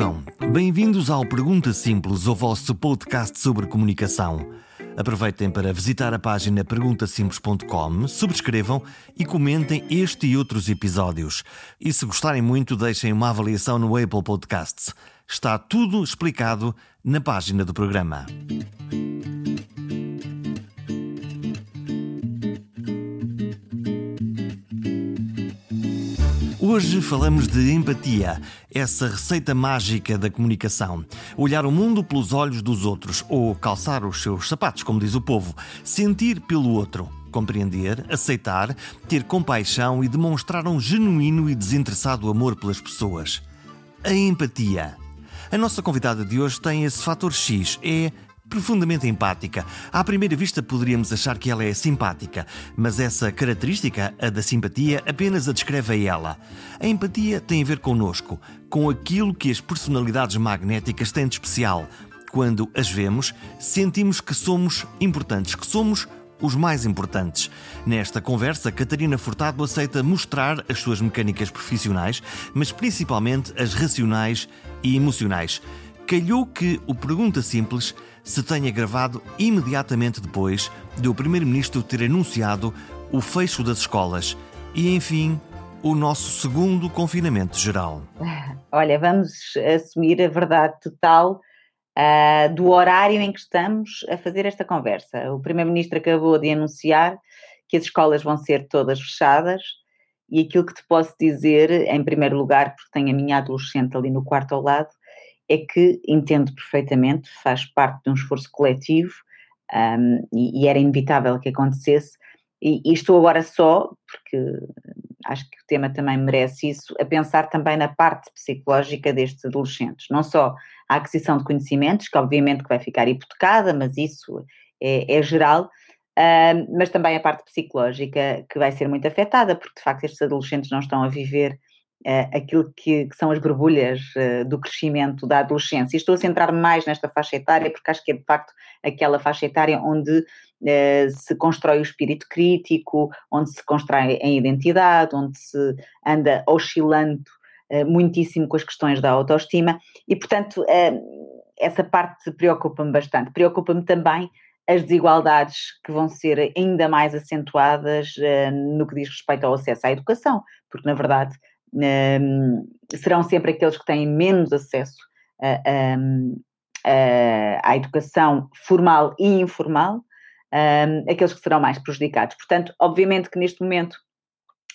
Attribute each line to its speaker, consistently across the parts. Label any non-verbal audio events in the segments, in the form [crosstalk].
Speaker 1: Vivam! Bem-vindos ao Pergunta Simples, o vosso podcast sobre comunicação. Aproveitem para visitar a página perguntasimples.com, subscrevam e comentem este e outros episódios. E se gostarem muito, deixem uma avaliação no Apple Podcasts. Está tudo explicado na página do programa. Hoje falamos de empatia, essa receita mágica da comunicação. Olhar o mundo pelos olhos dos outros, ou calçar os seus sapatos, como diz o povo. Sentir pelo outro. Compreender, aceitar, ter compaixão e demonstrar um genuíno e desinteressado amor pelas pessoas. A empatia. A nossa convidada de hoje tem esse fator X, é profundamente empática. À primeira vista poderíamos achar que ela é simpática, mas essa característica, a da simpatia, apenas a descreve a ela. A empatia tem a ver connosco, com aquilo que as personalidades magnéticas têm de especial. Quando as vemos, sentimos que somos importantes, que somos os mais importantes. Nesta conversa, Catarina Furtado aceita mostrar as suas mecânicas profissionais, mas principalmente as racionais e emocionais. Calhou que o Pergunta Simples se tenha gravado imediatamente depois de o Primeiro-Ministro ter anunciado o fecho das escolas e, enfim, o nosso segundo confinamento geral. [laughs]
Speaker 2: Olha, vamos assumir a verdade total uh, do horário em que estamos a fazer esta conversa. O Primeiro-Ministro acabou de anunciar que as escolas vão ser todas fechadas e aquilo que te posso dizer, em primeiro lugar, porque tenho a minha adolescente ali no quarto ao lado, é que entendo perfeitamente, faz parte de um esforço coletivo um, e, e, era inevitável que acontecesse. E, e, estou agora só, porque acho que o tema também merece isso, a pensar também na parte psicológica destes adolescentes. Não só a aquisição de conhecimentos, que obviamente que vai ficar hipotecada, mas isso é, é geral, um, mas também a parte psicológica que vai ser muito afetada, porque de facto estes adolescentes não estão a viver aquilo que, que, são as borbulhas uh, do crescimento da adolescência. E estou a centrar mais nesta faixa etária, porque acho que é de facto aquela faixa etária onde uh, se constrói o espírito crítico, onde se constrói a identidade, onde se anda oscilando muitíssimo com as questões da autoestima, e portanto essa parte preocupa-me bastante. Preocupa-me também as desigualdades que vão ser ainda mais acentuadas no que diz respeito ao acesso à educação, porque na verdade serão sempre aqueles que têm menos acesso a, a, a, à educação formal e informal, aqueles que serão mais prejudicados. Portanto, obviamente que neste momento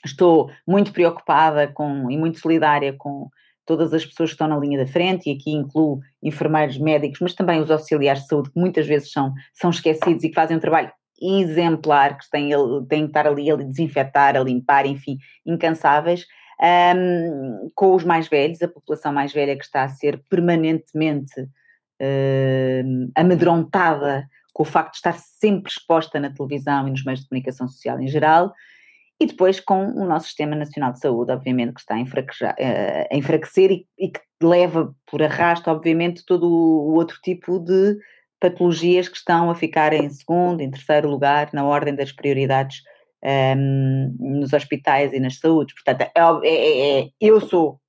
Speaker 2: estou muito preocupada com, e muito solidária com todas as pessoas que estão na linha da frente, e aqui incluo enfermeiros, médicos, mas também os auxiliares de saúde, que muitas vezes são, são esquecidos e que fazem um trabalho exemplar, que têm, têm que estar ali a desinfetar, a limpar, enfim, incansáveis um, com os mais velhos, a população mais velha que está a ser permanentemente uh, amedrontada com o facto de estar sempre exposta na televisão e nos meios de comunicação social em geral, e depois com o nosso Sistema Nacional de Saúde, obviamente, que está a, uh, a enfraquecer e, e, que leva por arrasto, obviamente, todo o outro tipo de patologias que estão a ficar em segundo, em terceiro lugar, na ordem das prioridades um, nos hospitais e nas saúdes. Portanto, é, é, é, é, eu sou,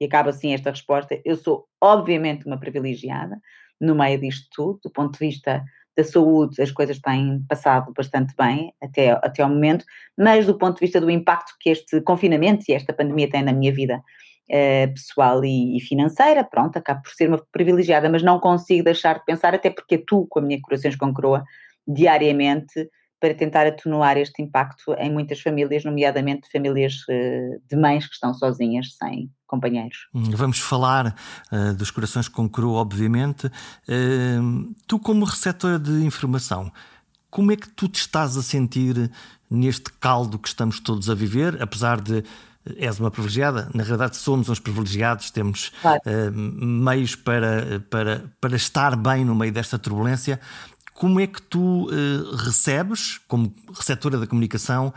Speaker 2: e acaba assim esta resposta, eu sou obviamente uma privilegiada no meio disto tudo, do ponto de vista da saúde, as coisas têm passado bastante bem até, até ao momento, mas do ponto de vista do impacto que este confinamento e esta pandemia tem na minha vida uh, pessoal e, e, financeira, pronto, acabo por ser uma privilegiada, mas não consigo deixar de pensar, até porque tu, com a minha Corações com Coroa, diariamente para tentar atenuar este impacto em muitas famílias, nomeadamente famílias uh, de mães que estão sozinhas, sem companheiros.
Speaker 1: Hum, vamos falar uh, dos corações com cru, obviamente. Uh, tu, como receptora de informação, como é que tu te estás a sentir neste caldo que estamos todos a viver, apesar de és uma privilegiada, na realidade somos uns privilegiados, temos claro. uh, meios para, para, para estar bem no meio desta turbulência, como é que tu uh, recebes, como receptora da comunicação,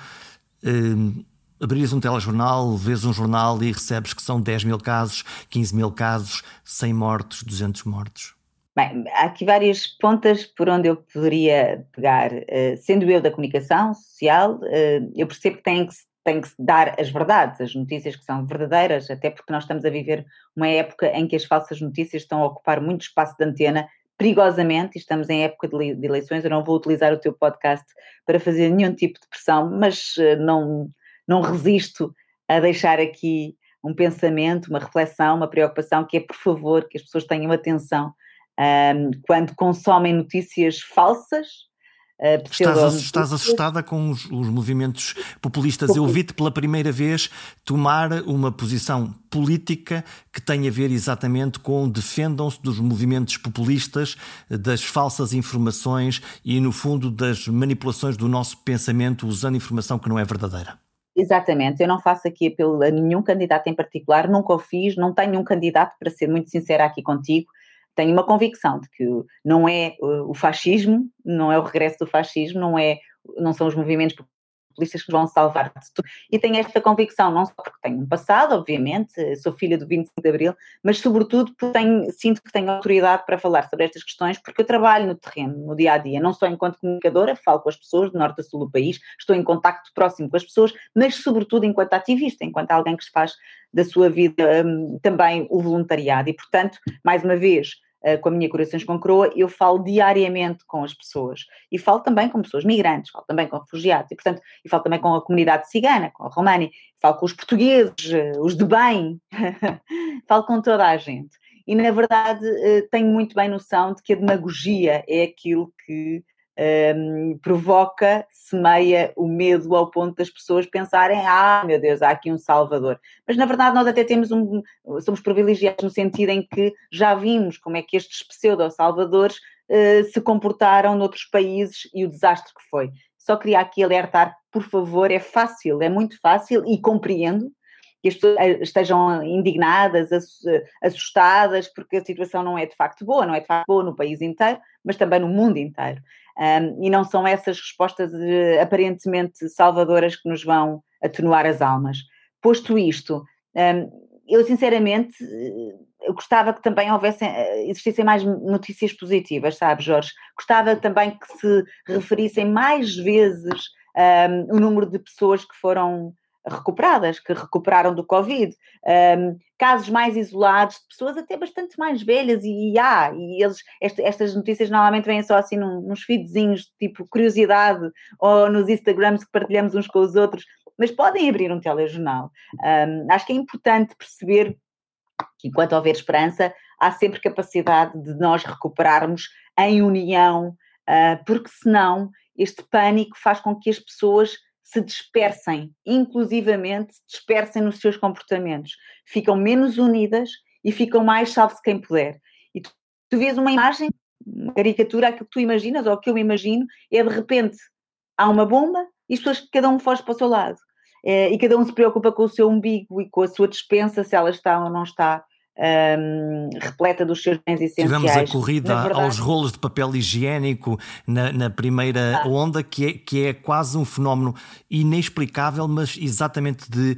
Speaker 1: uh, abrias um telejornal, vês um jornal e recebes que são 10 mil casos, 15 mil casos, 100 mortos, 200 mortos?
Speaker 2: Bem, há aqui várias pontas por onde eu poderia pegar. Uh, sendo eu da comunicação social, uh, eu percebo que têm que tem que dar as verdades, as notícias que são verdadeiras, até porque nós estamos a viver uma época em que as falsas notícias estão a ocupar muito espaço de antena, perigosamente, estamos em época de eleições, eu não vou utilizar o teu podcast para fazer nenhum tipo de pressão, mas eh, não, não resisto a deixar aqui um pensamento, uma reflexão, uma preocupação, que é, por favor, que as pessoas tenham atenção um, quando consomem notícias falsas,
Speaker 1: Uh, estás, estás, assustada com os, os movimentos populistas. Eu vi-te pela primeira vez tomar uma posição política que tem a ver exatamente com defendam-se dos movimentos populistas, das falsas informações e, no fundo, das manipulações do nosso pensamento usando informação que não é verdadeira.
Speaker 2: Exatamente, eu não faço aqui apelo a nenhum candidato em particular, nunca o fiz, não tenho um candidato, para ser muito sincera aqui contigo, tenho uma convicção de que não é o fascismo, não é o regresso do fascismo, não, é, não são os movimentos populistas que vão salvar de tudo. E tenho esta convicção, não só porque tenho um passado, obviamente, sou filha do 25 de Abril, mas sobretudo porque tenho, sinto que tenho autoridade para falar sobre estas questões, porque eu trabalho no terreno, no dia a dia, não só enquanto comunicadora, falo com as pessoas de norte a sul do país, estou em contacto próximo com as pessoas, mas sobretudo enquanto ativista, enquanto alguém que se faz da sua vida um, também o voluntariado. E, portanto, mais uma vez, com a minha Corações com Croa, eu falo diariamente com as pessoas. E falo também com pessoas migrantes, falo também com refugiados, e portanto, e falo também com a comunidade cigana, com a romani, falo com os portugueses, eh, os de bem, [laughs] falo com toda a gente. E na verdade eh, tenho muito bem noção de que a demagogia é aquilo que um, provoca, semeia o medo ao ponto das pessoas pensarem: ah, meu Deus, há aqui um Salvador. Mas na verdade nós até temos um. somos privilegiados no sentido em que já vimos como é que estes pseudo-salvadores uh, se comportaram noutros países e o desastre que foi. Só queria aqui alertar, por favor, é fácil, é muito fácil e compreendo que as pessoas eh, estejam indignadas, assustadas, porque a situação não é de facto boa, não é de facto boa no país inteiro, mas também no mundo inteiro. Um, e não são essas respostas uh, aparentemente salvadoras que nos vão atenuar as almas. Posto isto, um, eu sinceramente eu gostava que também houvesse, eh, existissem mais notícias positivas, sabe, Jorge? Gostava também que se referissem mais vezes um, o número de pessoas que foram recuperadas, que recuperaram do Covid, um, casos mais isolados de pessoas até bastante mais velhas e, e há, e eles, este, estas notícias normalmente vêm só assim num, nos feedzinhos, tipo curiosidade, ou nos Instagrams que partilhamos uns com os outros, mas podem abrir um telejornal. Um, acho que é importante perceber que enquanto houver esperança, há sempre capacidade de nós recuperarmos em união, uh, porque senão este pânico faz com que as pessoas se dispersem, inclusivamente se dispersem nos seus comportamentos, ficam menos unidas e ficam mais salve-se quem puder. E tu, tu vês uma imagem, uma caricatura, aquilo que tu imaginas, ou que eu imagino, é de repente há uma bomba e as pessoas, cada um foge para o seu lado. É, e cada um se preocupa com o seu umbigo e com a sua dispensa, se ela está ou não está um, repleta dos seus bens essenciais.
Speaker 1: Tivemos a corrida aos rolos de papel higiênico na, na primeira ah. onda, que é, que é quase um fenómeno inexplicável, mas exatamente de,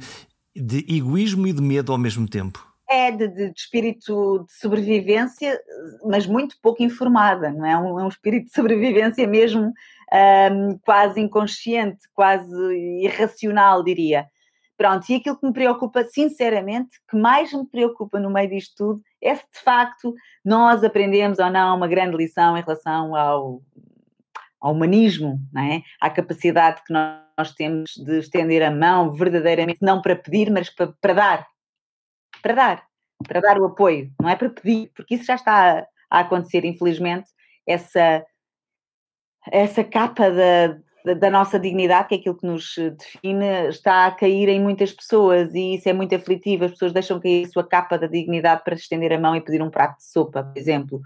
Speaker 1: de egoísmo e de medo ao mesmo tempo.
Speaker 2: É de, de, de, espírito de sobrevivência, mas muito pouco informada, não é? Um, é um espírito de sobrevivência mesmo um, quase inconsciente, quase irracional, diria. Pronto, e aquilo que me preocupa, sinceramente, que mais me preocupa no meio disto tudo, é se de facto nós aprendemos ou não uma grande lição em relação ao, ao humanismo, não é? à capacidade que nós temos de estender a mão verdadeiramente, não para pedir, mas para, para dar. Para dar. Para dar o apoio, não é para pedir, porque isso já está a, a acontecer, infelizmente, essa, essa capa da, da nossa dignidade, que é aquilo que nos define, está a cair em muitas pessoas e isso é muito aflitivo. As pessoas deixam cair a sua capa da dignidade para estender a mão e pedir um prato de sopa, por exemplo.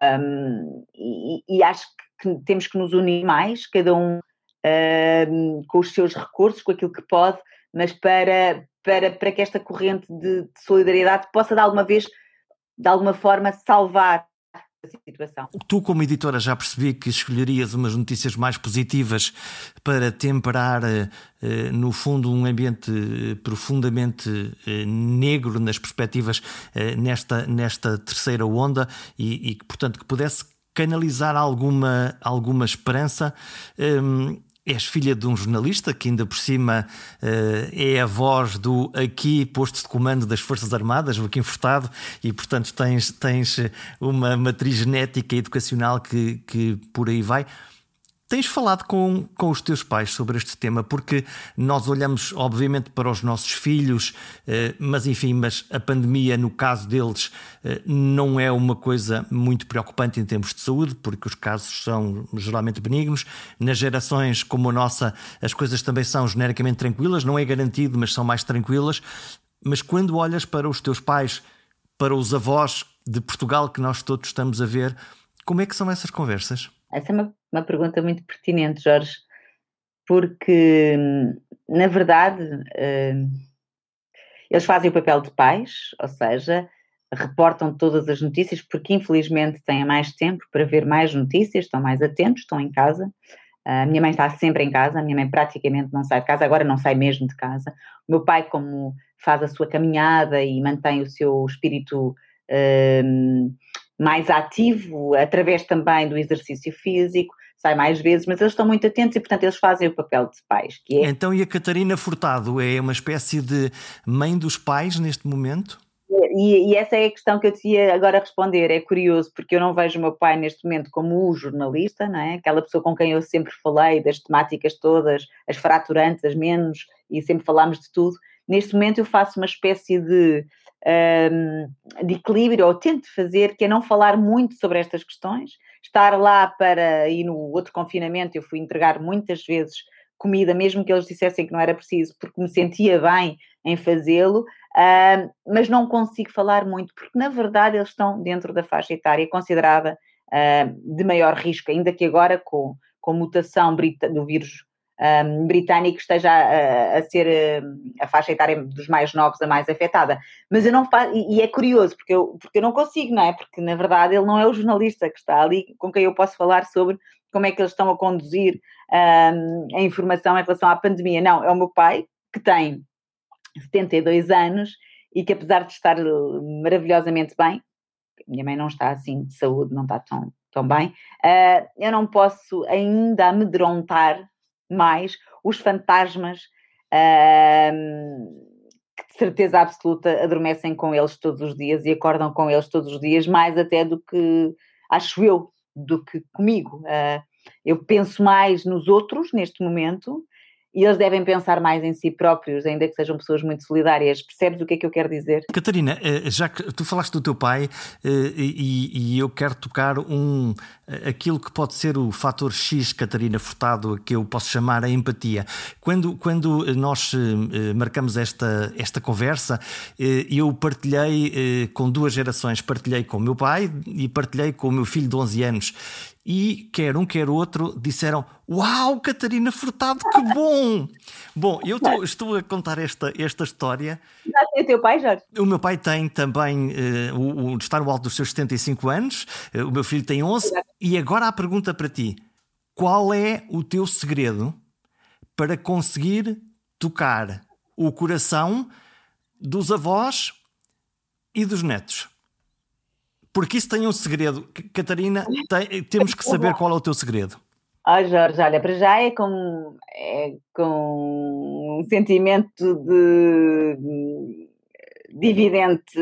Speaker 2: Um, e, e, acho que temos que nos unir mais, cada um um, com os seus recursos, com aquilo que pode, mas para, para, para que esta corrente de, de solidariedade possa, de alguma vez, de alguma forma, salvar situação.
Speaker 1: Tu, como editora, já percebi que escolherias umas notícias mais positivas para temperar, eh, eh, no fundo, um ambiente eh, profundamente negro nas perspectivas nesta, nesta terceira onda e, e portanto, que pudesse canalizar alguma, alguma esperança. Ehm, És filha de um jornalista que, ainda por cima, é a voz do aqui posto de comando das Forças Armadas, Joaquim Furtado, e, portanto, tens, tens uma matriz genética e educacional que, que por aí vai. Tens falado com, com os teus pais sobre este tema, porque nós olhamos, obviamente, para os nossos filhos, eh, mas enfim, mas a pandemia, no caso deles, eh, não é uma coisa muito preocupante em termos de saúde, porque os casos são geralmente benignos. Nas gerações como a nossa, as coisas também são genericamente tranquilas, não é garantido, mas são mais tranquilas. Mas quando olhas para os teus pais, para os avós de Portugal que nós todos estamos a ver, como é que são essas conversas?
Speaker 2: Essa é uma, uma pergunta muito pertinente, Jorge, porque, na verdade, uh, eles fazem o papel de pais, ou seja, reportam todas as notícias, porque infelizmente têm mais tempo para ver mais notícias, estão mais atentos, estão em casa. A minha mãe está sempre em casa, a minha mãe praticamente não sai de casa, agora não sai mesmo de casa. O meu pai, como faz a sua caminhada e mantém o seu espírito uh, mais ativo, através também do exercício físico, sai mais vezes, mas eles estão muito atentos e, portanto, eles fazem o papel de pais.
Speaker 1: É... Então, e a Catarina Furtado é uma espécie de mãe dos pais neste momento?
Speaker 2: E, e, essa é a questão que eu te ia agora responder. É curioso, porque eu não vejo o meu pai neste momento como o jornalista, não é? aquela pessoa com quem eu sempre falei das temáticas todas, as fraturantes, as menos, e sempre falámos de tudo. Neste momento eu faço uma espécie de um, de equilíbrio, ou tento fazer, que é não falar muito sobre estas questões, estar lá para, e no outro confinamento eu fui entregar muitas vezes comida, mesmo que eles dissessem que não era preciso, porque me sentia bem em fazê-lo, uh, mas não consigo falar muito, porque na verdade eles estão dentro da faixa etária considerada uh, de maior risco, ainda que agora com, com mutação do vírus um, britânico esteja a, a, ser a faixa etária dos mais novos a mais afetada. Mas eu não faço, e, é curioso, porque eu, porque eu não consigo, não é? Porque na verdade ele não é o jornalista que está ali com quem eu posso falar sobre como é que eles estão a conduzir um, a informação em relação à pandemia. Não, é o meu pai, que tem 72 anos e que apesar de estar maravilhosamente bem, minha mãe não está assim de saúde, não está tão, tão bem, uh, eu não posso ainda amedrontar mais os fantasmas uh, que de certeza absoluta adormecem com eles todos os dias e acordam com eles todos os dias, mais até do que, acho eu, do que comigo. Uh, eu penso mais nos outros neste momento e eles devem pensar mais em si próprios, ainda que sejam pessoas muito solidárias. Percebes o que é que eu quero dizer?
Speaker 1: Catarina, eh, já que tu falaste do teu pai eh, e, eu quero tocar um eh, aquilo que pode ser o fator X, Catarina Furtado, que eu posso chamar a empatia. Quando, quando nós marcamos esta, esta conversa, eu partilhei com duas gerações, partilhei com o meu pai e partilhei com o meu filho de 11 anos e quer um, quer outro disseram: Uau, Catarina Furtado, que bom! bom, eu tô, estou a contar esta, esta história.
Speaker 2: Já tem o teu pai, Jorge?
Speaker 1: O meu pai tem também, uh, o, o, está no alto dos seus 75 anos, uh, o meu filho tem 11. Exato. E agora a pergunta para ti: qual é o teu segredo para conseguir tocar o coração dos avós e dos netos? Porque isso tem um segredo. Catarina, tem, temos que saber qual é o teu segredo.
Speaker 2: Oh, Jorge, olha, para já é com, é com um sentimento de, de evidente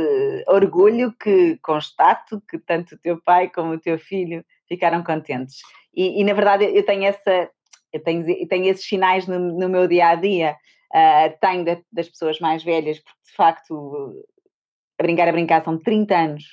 Speaker 2: orgulho que constato que tanto o teu pai como o teu filho ficaram contentes. E, e na verdade eu tenho essa, eu tenho, eu tenho esses sinais no, no meu dia a dia. Uh, tenho de, das pessoas mais velhas, porque de facto, a brincar, a brincar, são 30 anos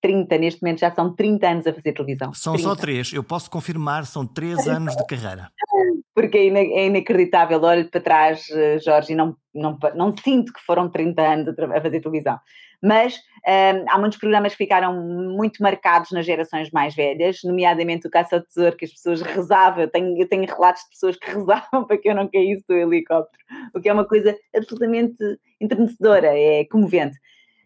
Speaker 2: 30, neste momento já são 30 anos a fazer televisão.
Speaker 1: São 30. só três, eu posso confirmar, são três anos de carreira. [laughs]
Speaker 2: Porque é, inacreditável, olho para trás, eh, Jorge, e não, não, não sinto que foram 30 anos a fazer televisão. Mas ehm, há muitos programas que ficaram muito marcados nas gerações mais velhas, nomeadamente o Caça ao Tesouro, que as pessoas rezavam. Eu tenho, eu tenho relatos de pessoas que [laughs] rezavam para que eu não caísse do helicóptero, o que é uma coisa absolutamente enternecedora, é comovente.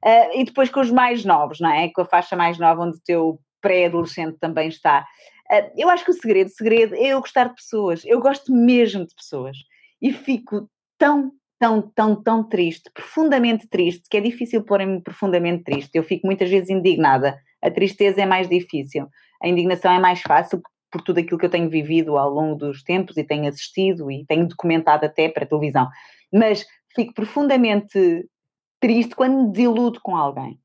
Speaker 2: Uh, e depois com os mais novos, não é? Com a faixa mais nova, onde o teu pré-adolescente também está. Uh, eu acho que o segredo, o segredo é eu gostar de pessoas. Eu gosto mesmo de pessoas. E fico tão, tão, tão, tão triste, profundamente triste, que é difícil pôr-me profundamente triste. Eu fico muitas vezes indignada. A tristeza é mais difícil. A indignação é mais fácil por tudo aquilo que eu tenho vivido ao longo dos tempos e tenho assistido e tenho documentado até para televisão. Mas fico profundamente triste quando me desiludo com alguém.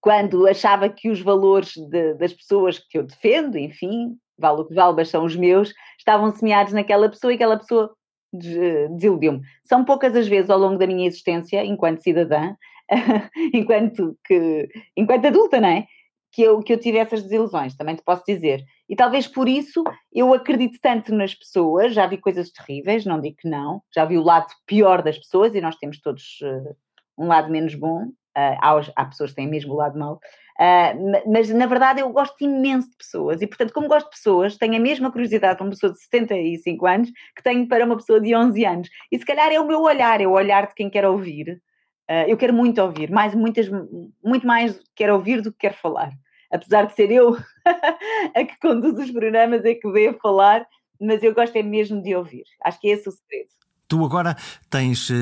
Speaker 2: Quando achava que os valores de, das pessoas que eu defendo, enfim, vale o que vale, mas são os meus, estavam semeados naquela pessoa e aquela pessoa desiludiu-me. São poucas as vezes ao longo da minha existência, enquanto cidadã, [laughs] enquanto, que, enquanto adulta, não é? Que eu, que eu tive essas desilusões, também te posso dizer. E talvez por isso eu acredito tanto nas pessoas, já vi coisas terríveis, não digo que não, já vi o lado pior das pessoas e nós temos todos uh, um lado menos bom, uh, há, há, pessoas que têm mesmo o lado mau, uh, mas na verdade eu gosto imenso de pessoas e portanto como gosto de pessoas, tenho a mesma curiosidade para uma pessoa de 75 anos que tenho para uma pessoa de 11 anos e se calhar é o meu olhar, é o olhar de quem quer ouvir Uh, eu quero muito ouvir, mais, muitas, muito mais quero ouvir do que quero falar. Apesar de ser eu [laughs] a que conduz os programas, é que devo falar, mas eu gosto é mesmo de ouvir. Acho que é esse o segredo.
Speaker 1: Tu agora tens uh,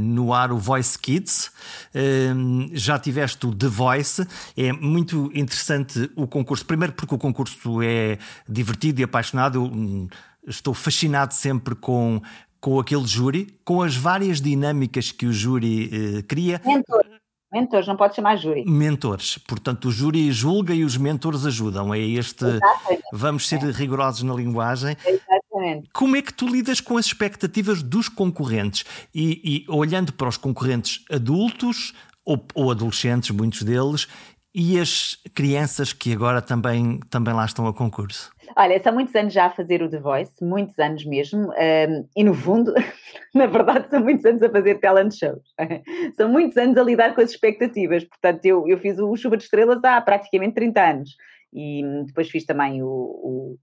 Speaker 1: no ar o Voice Kids, uh, já tiveste o The Voice, é muito interessante o concurso. Primeiro, porque o concurso é divertido e apaixonado. Eu, um, estou fascinado sempre com com aquele júri, com as várias dinâmicas que o júri eh, cria.
Speaker 2: Mentores. Mentores, não pode chamar júri.
Speaker 1: Mentores, portanto, o júri julga e os mentores ajudam. É este. Exatamente. Vamos ser é. rigorosos na linguagem.
Speaker 2: Exatamente.
Speaker 1: Como é que tu lidas com as expectativas dos concorrentes? E, e olhando para os concorrentes adultos ou, ou adolescentes, muitos deles, e as crianças que agora também, também lá estão a concurso?
Speaker 2: Olha, são muitos anos já a fazer o The Voice, muitos anos mesmo, um, e no fundo, [laughs] na verdade, são muitos anos a fazer talent shows. [laughs] são muitos anos a lidar com as expectativas. Portanto, eu, eu fiz o Chuva de Estrelas há praticamente 30 anos, e depois fiz também o, o,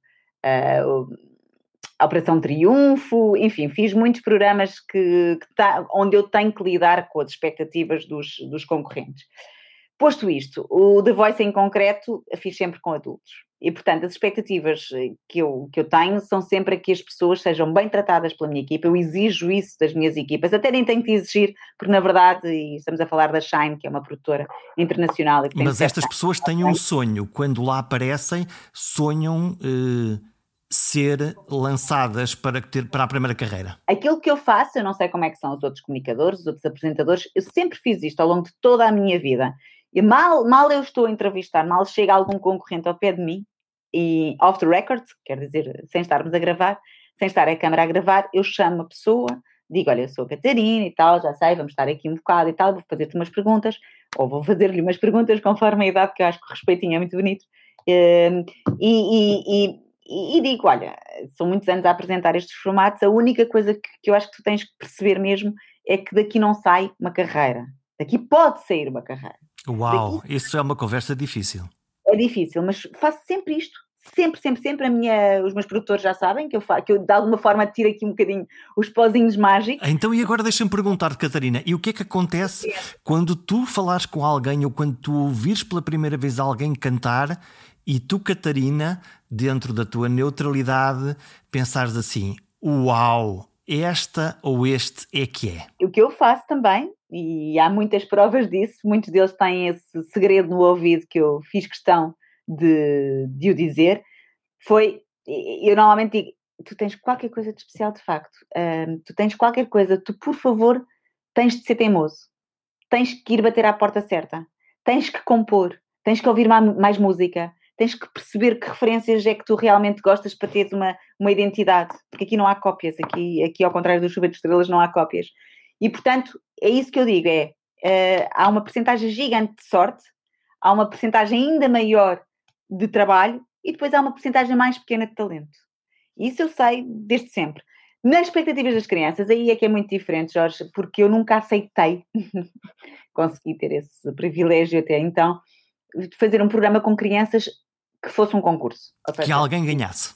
Speaker 2: uh, o a Operação Triunfo, enfim, fiz muitos programas que, que tá, onde eu tenho que lidar com as expectativas dos, dos concorrentes. Posto isto, o The Voice em concreto fiz sempre com adultos. E, portanto, as expectativas eh, que eu, que eu tenho são sempre que as pessoas sejam bem tratadas pela minha equipa. Eu exijo isso das minhas equipas. Até nem tenho que exigir, porque, na verdade, e estamos a falar da Shine, que é uma produtora internacional.
Speaker 1: Mas estas pessoas têm um sonho. Quando lá aparecem, sonham. Eh, ser lançadas para, ter, para a primeira carreira?
Speaker 2: Aquilo que eu faço, eu não sei como é que são os outros comunicadores, os outros apresentadores, eu sempre fiz isto ao longo de toda a minha vida. E mal, mal eu estou a entrevistar, mal chega algum concorrente ao pé de mim, e off the record, quer dizer, sem estarmos a gravar, sem estar a câmara a gravar, eu chamo a pessoa, digo, olha, eu sou a Catarina e tal, já sei, vamos estar aqui um bocado e tal, vou fazer-te umas perguntas, ou vou fazer-lhe umas perguntas conforme a idade, que eu acho que o respeitinho é muito bonito, ehm, e, e, e, e, digo, olha, são muitos anos a apresentar estes formatos, a única coisa que, que eu acho que tu tens que perceber mesmo é que daqui não sai uma carreira, daqui pode sair uma carreira.
Speaker 1: Uau, daqui... isso é uma conversa difícil.
Speaker 2: É difícil, mas faço sempre isto sempre, sempre, sempre a minha, os meus produtores já sabem que eu, que eu de alguma forma tiro aqui um bocadinho os pozinhos mágicos.
Speaker 1: Então, e agora deixa-me perguntar-te, Catarina, e o que é que acontece quando tu falares com alguém ou quando tu ouvires pela primeira vez alguém cantar e tu, Catarina, dentro da tua neutralidade, pensares assim: uau, esta ou este é que é?
Speaker 2: O que eu faço também, e há muitas provas disso, muitos deles têm esse segredo no ouvido que eu fiz questão de, de o dizer, foi, eu normalmente digo, tu tens qualquer coisa de especial de facto, tu tens qualquer coisa, tu por favor tens de ser teimoso, tens que ir bater à porta certa, tens que compor, tens que ouvir mais música, tens que perceber que referências é que tu realmente gostas para teres uma, uma identidade, porque aqui não há cópias, aqui, aqui ao contrário do Chuva de Estrelas não há cópias. E portanto, é isso que eu digo, é, uh, há uma percentagem gigante de sorte, há uma percentagem ainda maior de trabalho e depois há uma porcentagem mais pequena de talento. Isso eu sei desde sempre. Nas expectativas das crianças, aí é que é muito diferente, Jorge, porque eu nunca aceitei, [laughs] consegui ter esse privilégio até então, fazer um programa com crianças que fosse um concurso.
Speaker 1: Seja, que alguém ganhasse.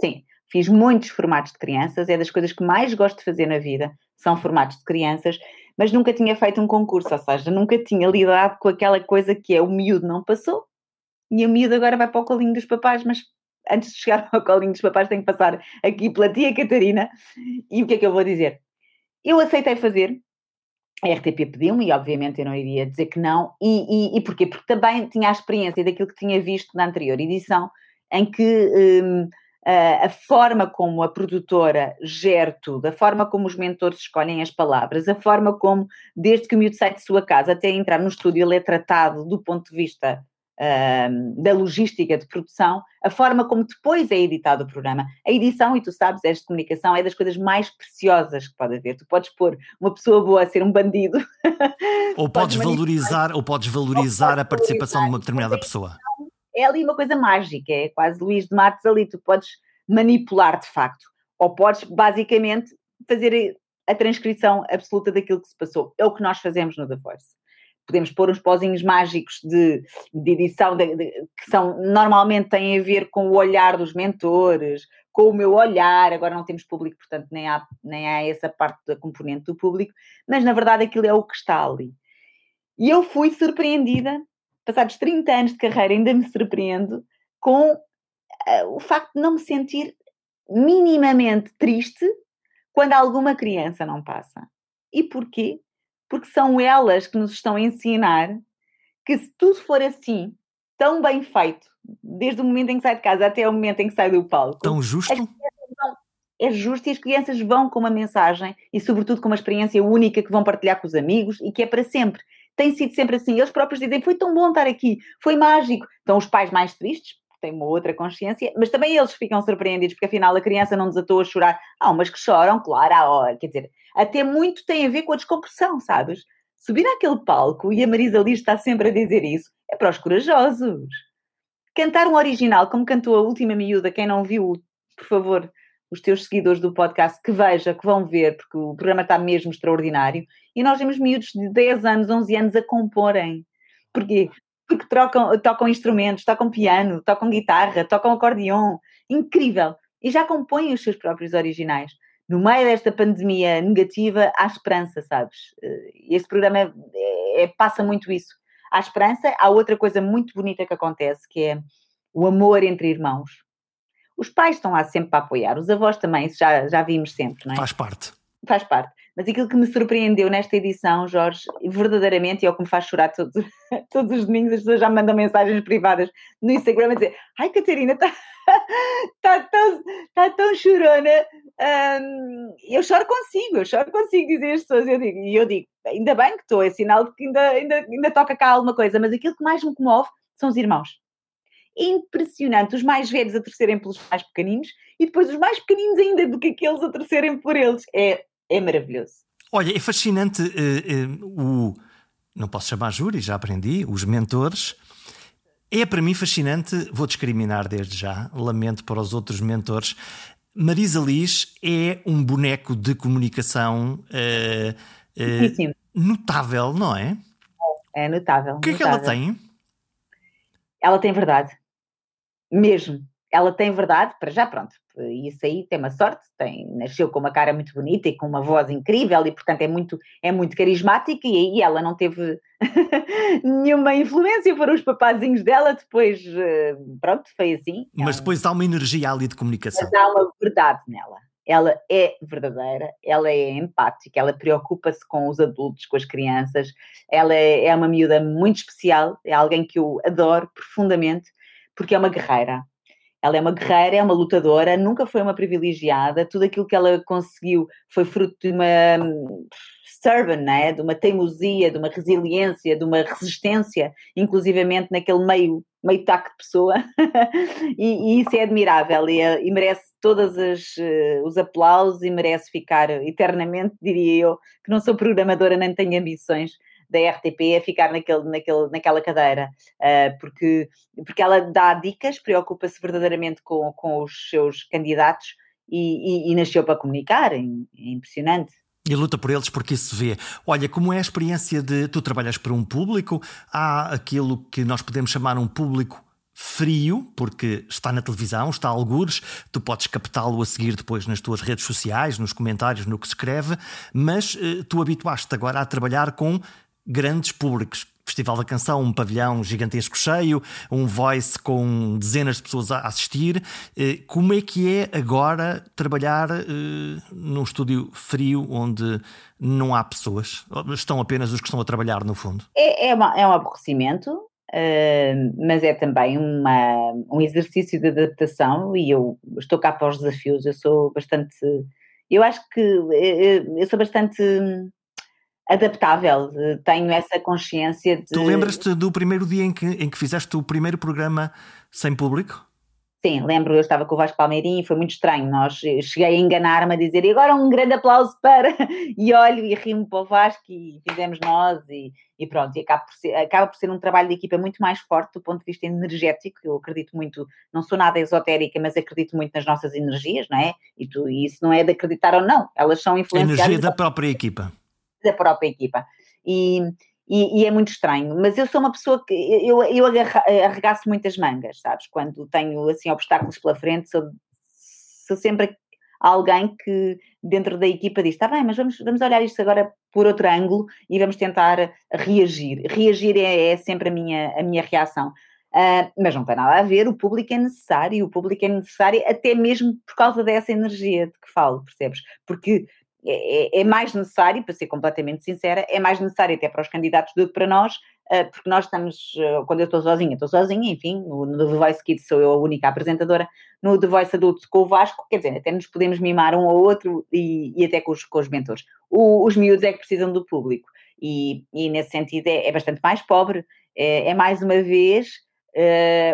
Speaker 2: Sim, fiz muitos formatos de crianças, é das coisas que mais gosto de fazer na vida, são formatos de crianças, mas nunca tinha feito um concurso, ou seja, nunca tinha lidado com aquela coisa que é o miúdo não passou, e a miúda agora vai para o colinho dos papais, mas antes de chegar [laughs] ao colinho dos papais tenho que passar aqui pela tia Catarina. E o que é que eu vou dizer? Eu aceitei fazer, a RTP pediu-me e obviamente eu não iria dizer que não. E, e, e porquê? Porque também tinha a experiência daquilo que tinha visto na anterior edição em que um, a, a forma como a produtora gera tudo, a forma como os mentores escolhem as palavras, a forma como, desde que o miúdo sai de sua casa até entrar no estúdio, ele é tratado do ponto de vista da logística de produção, a forma como depois é editado o programa. A edição, e tu sabes, esta comunicação é das coisas mais preciosas que pode haver. Tu podes pôr uma pessoa boa a ser um bandido. [laughs]
Speaker 1: Ou podes, valorizar, ou podes valorizar ou a participação de uma determinada pessoa.
Speaker 2: É ali uma coisa mágica, é quase Luís de Matos ali. Tu podes manipular de facto, ou podes basicamente fazer a transcrição absoluta daquilo que se passou. É o que nós fazemos no The Voice podemos pôr uns pozinhos mágicos de, de edição de, de, que são normalmente têm a ver com o olhar dos mentores, com o meu olhar. Agora não temos público, portanto, nem há, nem há essa parte da componente do público, mas na verdade aquilo é o que está ali. E eu fui surpreendida, passados 30 anos de carreira, ainda me surpreendo com uh, o facto de não me sentir minimamente triste quando alguma criança não passa. E porquê? Porque são elas que nos estão a ensinar que se tudo for assim, tão bem feito, desde o momento em que sai de casa até o momento em que sai do palco.
Speaker 1: Tão justo?
Speaker 2: Vão, é justo e as crianças vão com uma mensagem e, sobretudo, com uma experiência única que vão partilhar com os amigos e que é para sempre. Tem sido sempre assim. Eles próprios dizem: foi tão bom estar aqui, foi mágico. Estão os pais mais tristes, têm uma outra consciência, mas também eles ficam surpreendidos, porque afinal a criança não desatou a chorar. Há umas que choram, claro, há quer dizer, até muito tem a ver com a descompressão, sabes? Subir àquele palco, e a Marisa Liz está sempre a dizer isso, é para os corajosos. Cantar um original, como cantou a última miúda, quem não viu, por favor, os teus seguidores do podcast, que veja, que vão ver, porque o programa está mesmo extraordinário. E nós vemos miúdos de 10 anos, 11 anos a comporem. Porquê? porque trocam, tocam instrumentos, tocam piano, tocam guitarra, tocam acordeon. Incrível! E já compõem os seus próprios originais. No meio desta pandemia negativa, há esperança, sabes? Eh, este programa é, é, passa muito isso. Há esperança, há outra coisa muito bonita que acontece, que é o amor entre irmãos. Os pais estão lá sempre para apoiar, os avós também, isso já, já vimos sempre, não é?
Speaker 1: Faz parte.
Speaker 2: Faz parte. Mas aquilo que me surpreendeu nesta edição, Jorge, verdadeiramente, é o que me faz chorar todos, [laughs] todos os domingos, as pessoas já me mandam mensagens privadas no Instagram a dizer ai Catarina, está [laughs] tá tão, tá tão chorona. Um, eu choro consigo, eu choro consigo dizer as pessoas. Eu digo, e eu digo, ainda bem que estou, é sinal de que ainda, ainda, ainda toca cá alguma coisa, mas aquilo que mais me comove são os irmãos. impressionante, os mais velhos a torcerem pelos mais pequeninos e depois os mais pequeninos ainda do que aqueles a torcerem por eles. É é maravilhoso.
Speaker 1: Olha, é fascinante uh, uh, o. Não posso chamar júri, já aprendi, os mentores. É para mim fascinante, vou discriminar desde já, lamento para os outros mentores. Marisa Liz é um boneco de comunicação uh, notável, não é?
Speaker 2: É notável.
Speaker 1: O que é que ela tem?
Speaker 2: Ela tem verdade. Mesmo ela tem verdade, para já, pronto, isso aí tem uma sorte, tem, nasceu com uma cara muito bonita e com uma voz incrível e, portanto, é muito, é muito carismática e aí ela não teve [laughs] nenhuma influência para os papazinhos dela, depois, eh, pronto, foi assim.
Speaker 1: Mas depois há uma energia ali de comunicação.
Speaker 2: Mas há uma verdade nela. Ela é verdadeira, ela é empática, ela preocupa-se com os adultos, com as crianças, ela é, é uma miúda muito especial, é alguém que eu adoro profundamente, porque é uma guerreira ela é uma guerreira, é uma lutadora, nunca foi uma privilegiada. Tudo aquilo que ela conseguiu foi fruto de uma hum, stubborn, né? de uma teimosia, de uma resiliência, de uma resistência, inclusivamente naquele meio, meio taco de pessoa. [laughs] e, e, isso é admirável e, e merece todos uh, os aplausos e merece ficar eternamente, diria eu, que não sou programadora nem tenho ambições da RTP a ficar naquele, naquele, naquela cadeira, uh, porque, porque ela dá dicas, preocupa-se verdadeiramente com, com os seus candidatos e, e, e nasceu para comunicar, é, é impressionante.
Speaker 1: E luta por eles porque isso se vê. Olha, como é a experiência de tu trabalhas para um público, há aquilo que nós podemos chamar um público frio, porque está na televisão, está a algures, tu podes captá-lo a seguir depois nas tuas redes sociais, nos comentários, no que se escreve, mas uh, tu habituaste agora a trabalhar com grandes públicos. Festival da Canção, um pavilhão gigantesco cheio, um voice com dezenas de pessoas a assistir. Eh, como é que é agora trabalhar uh, num estúdio frio onde não há pessoas? Estão apenas os que estão a trabalhar, no fundo?
Speaker 2: É, é, uma, é um aborrecimento, uh, mas é também uma, um exercício de adaptação e eu estou cá para os desafios, eu sou bastante, eu acho que eu sou bastante adaptável, tenho essa consciência de...
Speaker 1: Tu lembras-te do primeiro dia em que, em que fizeste o primeiro programa sem público?
Speaker 2: Sim, lembro, eu estava com o Vasco Palmeirinho e foi muito estranho. Nós cheguei a enganar-me a dizer e agora um grande aplauso para. [laughs] E olho e rimo para o Vasco e fizemos nós e, e pronto. E acaba por, ser, acaba por ser um trabalho de equipa muito mais forte do ponto de vista energético. Eu acredito muito, não sou nada esotérica, mas acredito muito nas nossas energias, não é? E, tu, e isso não é de acreditar ou não, elas são influenciadas.
Speaker 1: Energia da própria equipa.
Speaker 2: Da própria equipa. E, e, e, é muito estranho. Mas eu sou uma pessoa que eu, eu arregaço muitas mangas, sabes? Quando tenho assim obstáculos pela frente, sou, sou sempre alguém que dentro da equipa diz: está bem, mas vamos, vamos olhar isto agora por outro ângulo e vamos tentar reagir. Reagir é, é sempre a minha, a minha reação. Uh, mas não tem nada a ver, o público é necessário, o público é necessário até mesmo por causa dessa energia de que falo, percebes? Porque é, é, é, mais necessário, para ser completamente sincera, é mais necessário até para os candidatos do que para nós, eh, porque nós estamos, eh, quando eu estou sozinha, estou sozinha, enfim, no, The Voice Kids sou eu a única apresentadora, no The Voice Adulto com o Vasco, quer dizer, até nos podemos mimar um ao outro e, e até com os, com os mentores. O, os miúdos é que precisam do público e, e nesse sentido é, é bastante mais pobre, é, é mais uma vez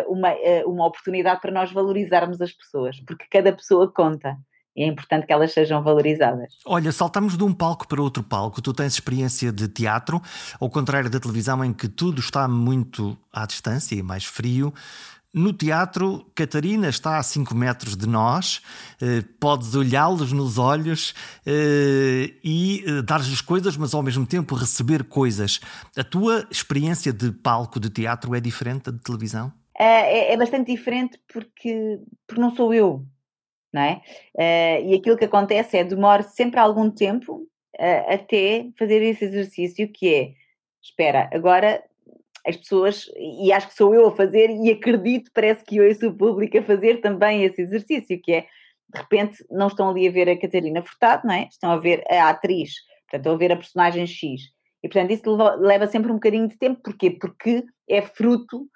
Speaker 2: uma, uma oportunidade para nós valorizarmos as pessoas, porque cada pessoa conta e é importante que elas sejam valorizadas.
Speaker 1: Olha, saltamos de um palco para outro palco. Tu tens experiência de teatro, ao contrário da televisão, em que tudo está muito à distância e mais frio. No teatro, Catarina está a 5 metros de nós, eh, podes olhá-los nos olhos eh, e eh, dar-lhes coisas, mas ao mesmo tempo receber coisas. A tua experiência de palco de teatro é diferente da de televisão?
Speaker 2: É, é, bastante diferente porque, porque não sou eu, não é? Uh, e aquilo que acontece é demora sempre algum tempo uh, até fazer esse exercício que é, espera, agora as pessoas, e acho que sou eu a fazer e acredito, parece que eu sou público a fazer também esse exercício, que é, de repente, não estão ali a ver a Catarina Furtado, não é? Estão a ver a atriz, portanto, estão a ver a personagem X. E, portanto, isso leva sempre um bocadinho de tempo. Porquê? Porque é fruto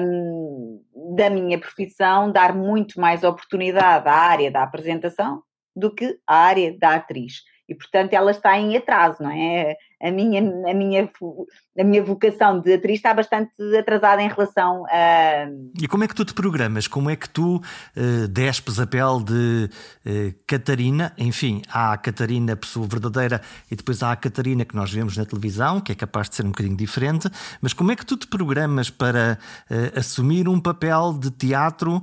Speaker 2: um, da minha profissão dar muito mais oportunidade à área da apresentação do que à área da atriz. E, portanto, ela está em atraso, não é? A minha, a minha, a minha vocação de atriz está bastante atrasada em relação a.
Speaker 1: E como é que tu te programas? Como é que tu uh, despes a pele de uh, Catarina? Enfim, há a Catarina, pessoa verdadeira, e depois há a Catarina que nós vemos na televisão, que é capaz de ser um bocadinho diferente. Mas como é que tu te programas para uh, assumir um papel de teatro?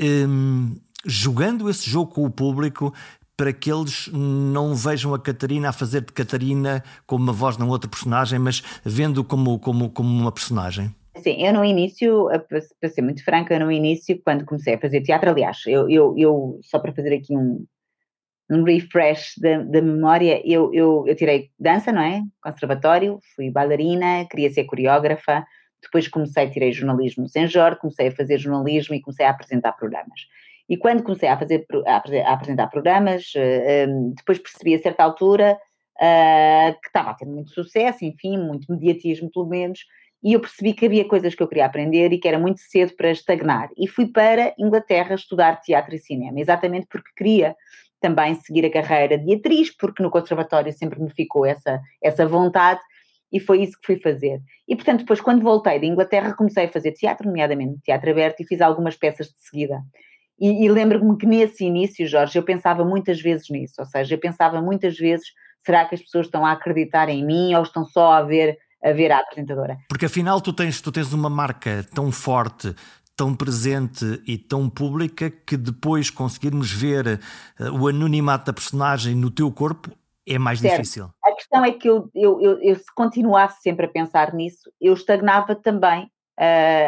Speaker 1: Um, jogando esse jogo com o público, para que eles não vejam a Catarina a fazer de Catarina como uma voz num outro personagem, mas vendo como, como, como uma personagem?
Speaker 2: Sim, eu no início, para ser muito franca, no início, quando comecei a fazer teatro, aliás, eu, eu, eu só para fazer aqui um, um refresh da, da memória, eu, eu, eu tirei dança, não é? Conservatório, fui bailarina, queria ser coreógrafa, depois comecei, tirei jornalismo no Senjor, comecei a fazer jornalismo e comecei a apresentar programas. E quando comecei a, fazer, a apresentar programas, eh, ehm, depois percebi a certa altura eh, que estava a ter muito sucesso, enfim, muito mediatismo pelo menos, e eu percebi que havia coisas que eu queria aprender e que era muito cedo para estagnar. E fui para Inglaterra estudar teatro e cinema, exatamente porque queria também seguir a carreira de atriz, porque no conservatório sempre me ficou essa, essa vontade e foi isso que fui fazer. E portanto, depois, quando voltei da Inglaterra, comecei a fazer teatro, nomeadamente teatro aberto, e fiz algumas peças de seguida. E, e lembro-me que nesse início, Jorge, eu pensava muitas vezes nisso, ou seja, eu pensava muitas vezes, será que as pessoas estão a acreditar em mim ou estão só a ver a ver a apresentadora?
Speaker 1: Porque afinal tu tens, tu tens uma marca tão forte, tão presente e tão pública que depois conseguirmos ver uh, o anonimato da personagem no teu corpo é mais certo. difícil.
Speaker 2: A questão é que eu, eu, eu, eu, se continuasse sempre a pensar nisso, eu estagnava também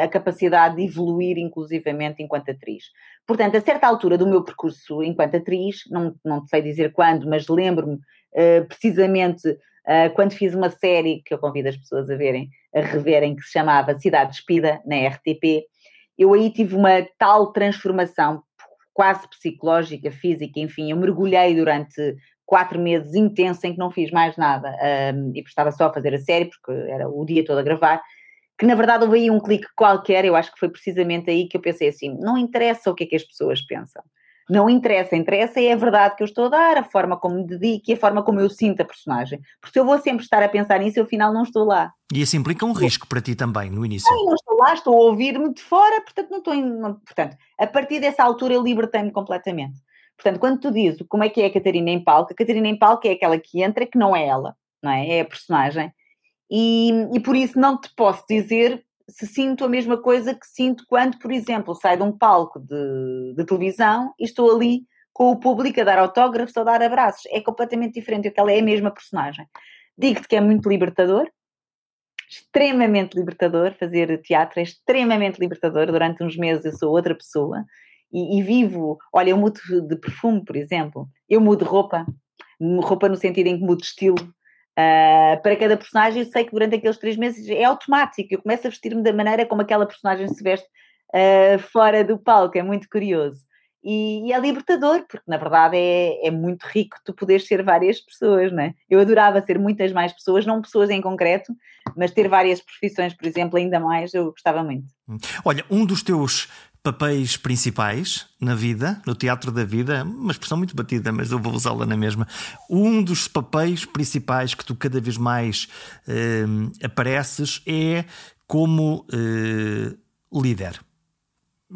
Speaker 2: a capacidade de evoluir inclusivamente enquanto atriz. Portanto, a certa altura do meu percurso enquanto atriz, não, não sei dizer quando, mas lembro-me uh, precisamente uh, quando fiz uma série que eu convido as pessoas a verem, a reverem, que se chamava Cidade Despida, na RTP, eu aí tive uma tal transformação quase psicológica, física, enfim, eu mergulhei durante quatro meses intensos em que não fiz mais nada um, e estava só a fazer a série, porque era o dia todo a gravar, que na verdade houve aí um clique qualquer, eu acho que foi precisamente aí que eu pensei assim: não interessa o que é que as pessoas pensam. Não interessa, interessa é a verdade que eu estou a dar, a forma como me dedico e a forma como eu sinto a personagem. Porque se eu vou sempre estar a pensar nisso, eu afinal não estou lá.
Speaker 1: E isso implica um risco para ti também, no início.
Speaker 2: Não, não estou lá, estou a ouvir-me de fora, portanto não estou em, portanto, a partir dessa altura eu libertei-me completamente. Portanto, quando tu dizes como é que é a Catarina em palco, a Catarina em palco é aquela que entra que não é ela, não é? É a personagem. E, e por isso não te posso dizer se sinto a mesma coisa que sinto quando, por exemplo, saio de um palco de, de televisão e estou ali com o público a dar autógrafos ou a dar abraços. É completamente diferente, porque ela é a mesma personagem. Digo-te que é muito libertador, extremamente libertador. Fazer teatro é extremamente libertador. Durante uns meses eu sou outra pessoa e, e vivo. Olha, eu mudo de perfume, por exemplo. Eu mudo roupa, roupa no sentido em que mudo estilo. Uh, para cada personagem, sei que durante aqueles três meses é automático. Eu começo a vestir-me da maneira como aquela personagem se veste uh, fora do palco. É muito curioso. E, e, é libertador, porque na verdade é, é muito rico tu poderes ser várias pessoas, não é? Eu adorava ser muitas mais pessoas, não pessoas em concreto, mas ter várias profissões, por exemplo, ainda mais, eu gostava muito.
Speaker 1: Olha, um dos teus papéis principais na vida, no teatro da vida, uma expressão muito batida, mas eu vou usá-la na mesma. Um dos papéis principais que tu cada vez mais eh, apareces é como eh, líder.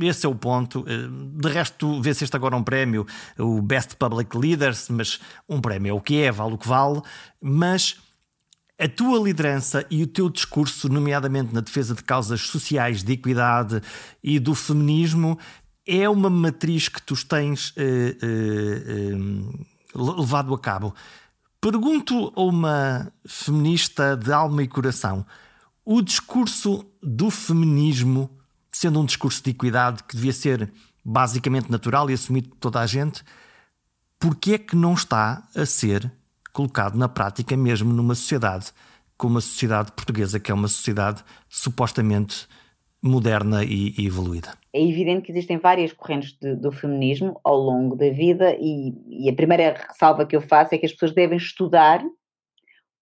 Speaker 1: Esse é o ponto. Eh, de resto, vê-se este agora um prémio, o Best Public Leaders, mas um prémio é o que é, vale o que vale. Mas a tua liderança e o teu discurso, nomeadamente na defesa de causas sociais, de equidade e do feminismo, é uma matriz que tu tens eh, eh, eh, levado a cabo. Pergunto a uma feminista de alma e coração: o discurso do feminismo, sendo um discurso de equidade que devia ser basicamente natural e assumido por toda a gente, porquê é que não está a ser colocado na prática mesmo numa sociedade como a sociedade portuguesa, que é uma sociedade supostamente moderna e, e evoluída.
Speaker 2: É evidente que existem várias correntes de, do feminismo ao longo da vida e, e, a primeira ressalva que eu faço é que as pessoas devem estudar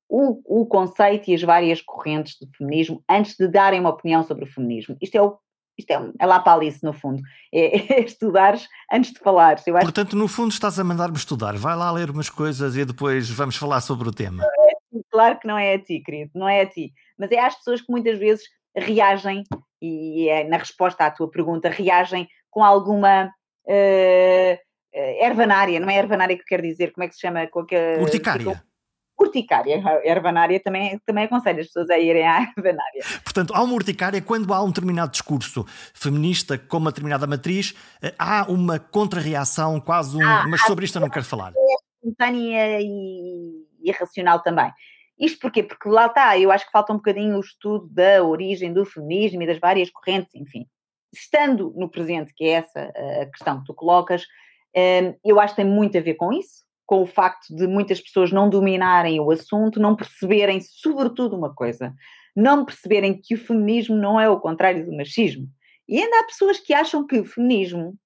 Speaker 2: o, o conceito e as várias correntes do feminismo antes de darem uma opinião sobre o feminismo. Isto é o isto é, é lá para Alice, no fundo. É, [laughs] é estudares antes de falares.
Speaker 1: Eu Portanto, no fundo, estás a mandar-me estudar. Vai lá ler umas coisas e depois vamos falar sobre o tema.
Speaker 2: É, claro que não é a ti, querido, não é a ti. Mas é às pessoas que muitas vezes reagem, e é na resposta à tua pergunta, reagem com alguma. Uh, ervanária, não é ervanária que eu quero dizer, como é que se chama?
Speaker 1: Urticária
Speaker 2: urticária. A ervanária também, também aconselho as pessoas a irem à [laughs] ervanária.
Speaker 1: Portanto, há uma urticária quando há um determinado discurso feminista com uma determinada matriz, eh, há uma contrarreação, quase um. Ah, mas sobre isto eu não quero falar. É
Speaker 2: espontânea e irracional também. Isto porquê? Porque lá está, eu acho que falta um bocadinho o estudo da origem do feminismo e das várias correntes, enfim. Estando no presente, que é essa a questão que tu colocas, eh, eu acho que tem muito a ver com isso com o facto de muitas pessoas não dominarem o assunto, não perceberem, sobretudo, uma coisa: não perceberem que o feminismo não é o contrário do machismo. E ainda há pessoas que acham que o feminismo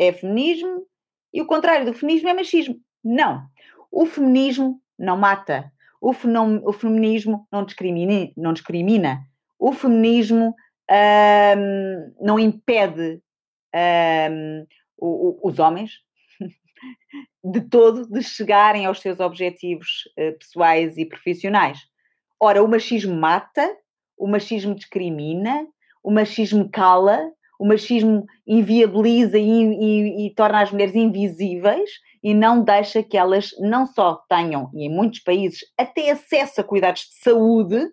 Speaker 2: é feminismo e o contrário do feminismo é machismo. Não. O feminismo não mata. O, feminismo não discrimina, não discrimina. O feminismo hum, não impede hum, os homens [laughs] de todo de chegarem aos seus objetivos uh, pessoais e profissionais. Ora, o machismo mata, o machismo discrimina, o machismo cala, o machismo inviabiliza e, e, e, torna as mulheres invisíveis e não deixa que elas não só tenham, e em muitos países, até acesso a cuidados de saúde,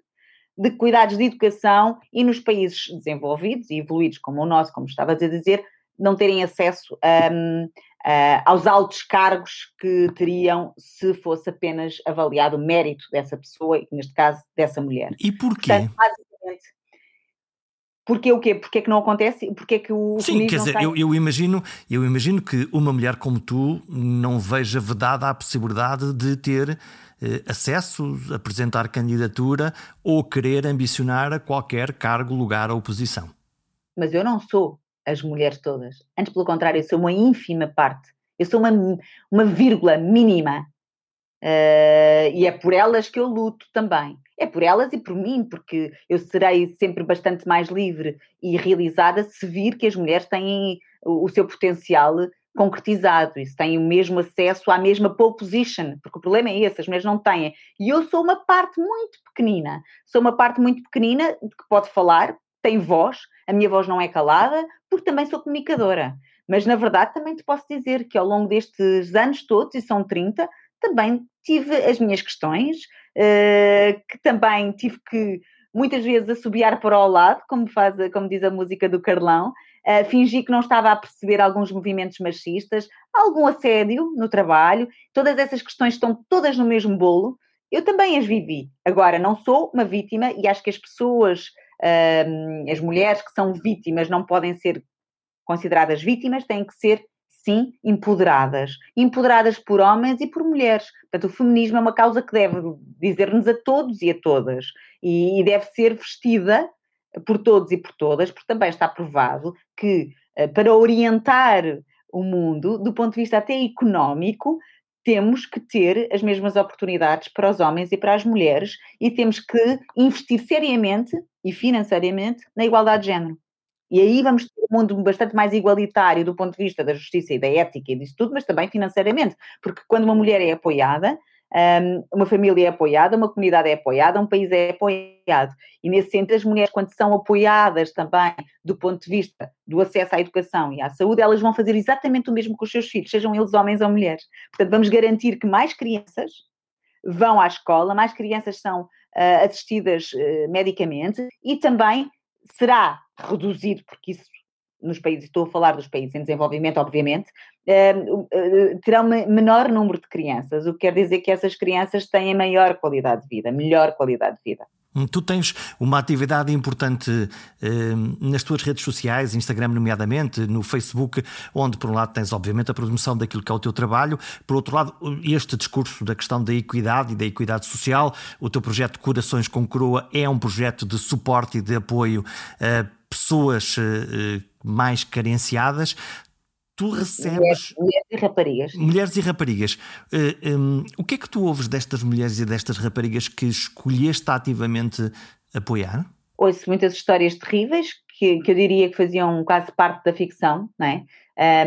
Speaker 2: de cuidados de educação, e nos países desenvolvidos e evoluídos como o nosso, como estava a dizer, não terem acesso a. Um, uh, aos altos cargos que teriam se fosse apenas avaliado o mérito dessa pessoa, e neste caso dessa mulher.
Speaker 1: E porquê? Portanto, basicamente,
Speaker 2: Porquê o quê? Porquê que não acontece? Porquê que o
Speaker 1: Sim, quer dizer, tem... eu, eu, imagino, eu imagino que uma mulher como tu não veja vedada a possibilidade de ter eh, acesso, apresentar candidatura ou querer ambicionar a qualquer cargo, lugar ou posição.
Speaker 2: Mas eu não sou as mulheres todas. Antes, pelo contrário, eu sou uma ínfima parte. Eu sou uma, uma vírgula mínima Uh, e é por elas que eu luto também. É por elas e por mim, porque eu serei sempre bastante mais livre e realizada se vir que as mulheres têm o, o seu potencial concretizado e se têm o mesmo acesso à mesma pole position, porque o problema é esse, as mulheres não têm. E eu sou uma parte muito pequenina, sou uma parte muito pequenina que pode falar, tem voz, a minha voz não é calada, porque também sou comunicadora. Mas na verdade também te posso dizer que ao longo destes anos todos, e são 30, também tive as minhas questões, uh, que também tive que muitas vezes assobiar para o lado, como, faz, como diz a música do Carlão, uh, fingi que não estava a perceber alguns movimentos machistas, algum assédio no trabalho, todas essas questões estão todas no mesmo bolo. Eu também as vivi. Agora, não sou uma vítima e acho que as pessoas, as mulheres que são vítimas, não podem ser consideradas vítimas, têm que ser sim, empoderadas. Empoderadas por homens e por mulheres. Portanto, o feminismo é uma causa que deve dizer-nos a todos e a todas. E, deve ser vestida por todos e por todas, porque também está provado que eh, para orientar o mundo, do ponto de vista até económico, temos que ter as mesmas oportunidades para os homens e para as mulheres e temos que investir seriamente e financeiramente na igualdade de género. E aí vamos ter um mundo bastante mais igualitário do ponto de vista da justiça e da ética e disso tudo, mas também financeiramente, porque quando uma mulher é apoiada, hum, uma família é apoiada, uma comunidade é apoiada, um país é apoiado. E nesse sentido, as mulheres, quando são apoiadas também do ponto de vista do acesso à educação e à saúde, elas vão fazer exatamente o mesmo com os seus filhos, sejam eles homens ou mulheres. Portanto, vamos garantir que mais crianças vão à escola, mais crianças são uh, assistidas uh, medicamente e também será reduzido, porque isso nos países, estou a falar dos países em desenvolvimento, obviamente, uh, terá um menor número de crianças, o que quer dizer que essas crianças têm maior qualidade de vida, melhor qualidade de vida.
Speaker 1: Hum, tu tens uma atividade importante eh, nas tuas redes sociais, Instagram, nomeadamente, no Facebook, onde, por um lado, tens, obviamente, a promoção daquilo que é o teu trabalho, por outro lado, este discurso da questão da equidade e da equidade social. O teu projeto Corações com Coroa é um projeto de suporte e de apoio a pessoas eh, mais carenciadas tu recebes.
Speaker 2: Mulheres, e raparigas.
Speaker 1: Mulheres e raparigas. Uh, eh, um, o que é que tu ouves destas mulheres e destas raparigas que escolheste ativamente apoiar?
Speaker 2: Ouço muitas histórias terríveis que, que eu diria que faziam quase parte da ficção, não é?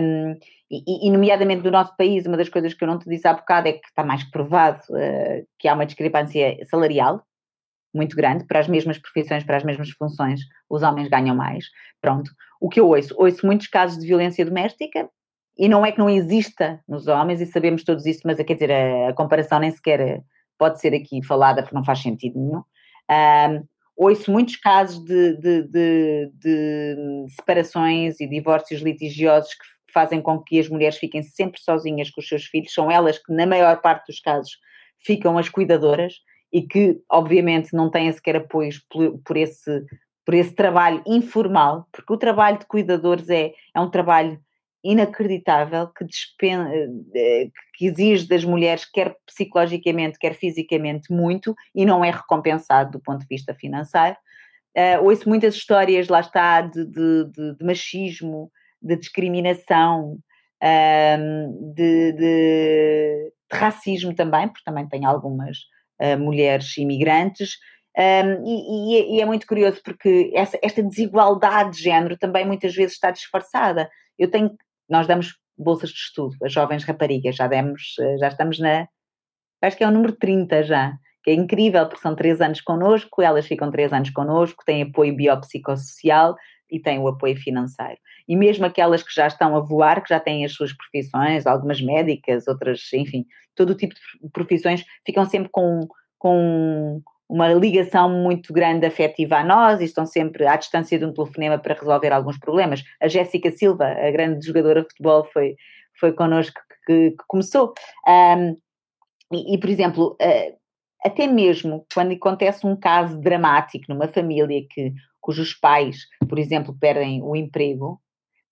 Speaker 2: Um, e, e, nomeadamente do nosso país, uma das coisas que eu não te disse há bocado é que está mais que provado uh, que há uma discrepância salarial muito grande para as mesmas profissões, para as mesmas funções, os homens ganham mais. Pronto. O que eu ouço? Ouço muitos casos de violência doméstica e não é que não exista nos homens e sabemos todos isso, mas quer dizer, a, a comparação nem sequer pode ser aqui falada porque não faz sentido nenhum. Um, ouço muitos casos de, de, de, de, separações e divórcios litigiosos que fazem com que as mulheres fiquem sempre sozinhas com os seus filhos, são elas que, na maior parte dos casos, ficam as cuidadoras e que, obviamente, não têm sequer apoios por, por, esse, por esse trabalho informal, porque o trabalho de cuidadores é, é um trabalho inacreditável que, eh, que exige das mulheres, quer psicologicamente, quer fisicamente, muito e não é recompensado do ponto de vista financeiro. Uh, ouço muitas histórias, lá está, de, de, de, de machismo, de discriminação, um, ehm, de, racismo também, porque também tem algumas mulheres imigrantes. Um, e, e, é muito curioso porque essa, esta desigualdade de género também muitas vezes está disfarçada. Eu tenho, nós damos bolsas de estudo a jovens raparigas, já demos, eh, já estamos na, acho que é o número 30 já, que é incrível porque são três anos connosco, elas ficam três anos connosco, têm apoio biopsicossocial e têm o apoio financeiro. E mesmo aquelas que já estão a voar, que já têm as suas profissões, algumas médicas, outras, enfim, todo tipo de profissões, ficam sempre com, com uma ligação muito grande afetiva a nós e estão sempre à distância de um telefonema para resolver alguns problemas. A Jéssica Silva, a grande jogadora de futebol, foi, foi connosco que, que começou. Um, e, e, por exemplo, uh, até mesmo quando acontece um caso dramático numa família que, cujos pais, por exemplo, perdem o emprego,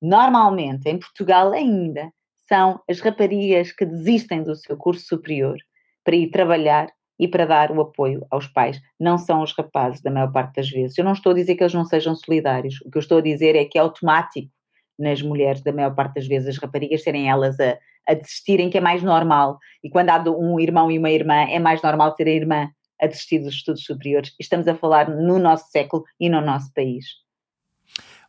Speaker 2: normalmente em Portugal ainda são as raparigas que desistem do seu curso superior para ir trabalhar e para dar o apoio aos pais. Não são os rapazes, da maior parte das vezes. Eu não estou a dizer que eles não sejam solidários. O que eu estou a dizer é que é automático nas mulheres, da maior parte das vezes, as raparigas serem elas a, a desistirem, que é mais normal. E quando há um irmão e uma irmã, é mais normal ser a irmã a desistir dos estudos superiores. Estamos a falar no nosso século e no nosso país.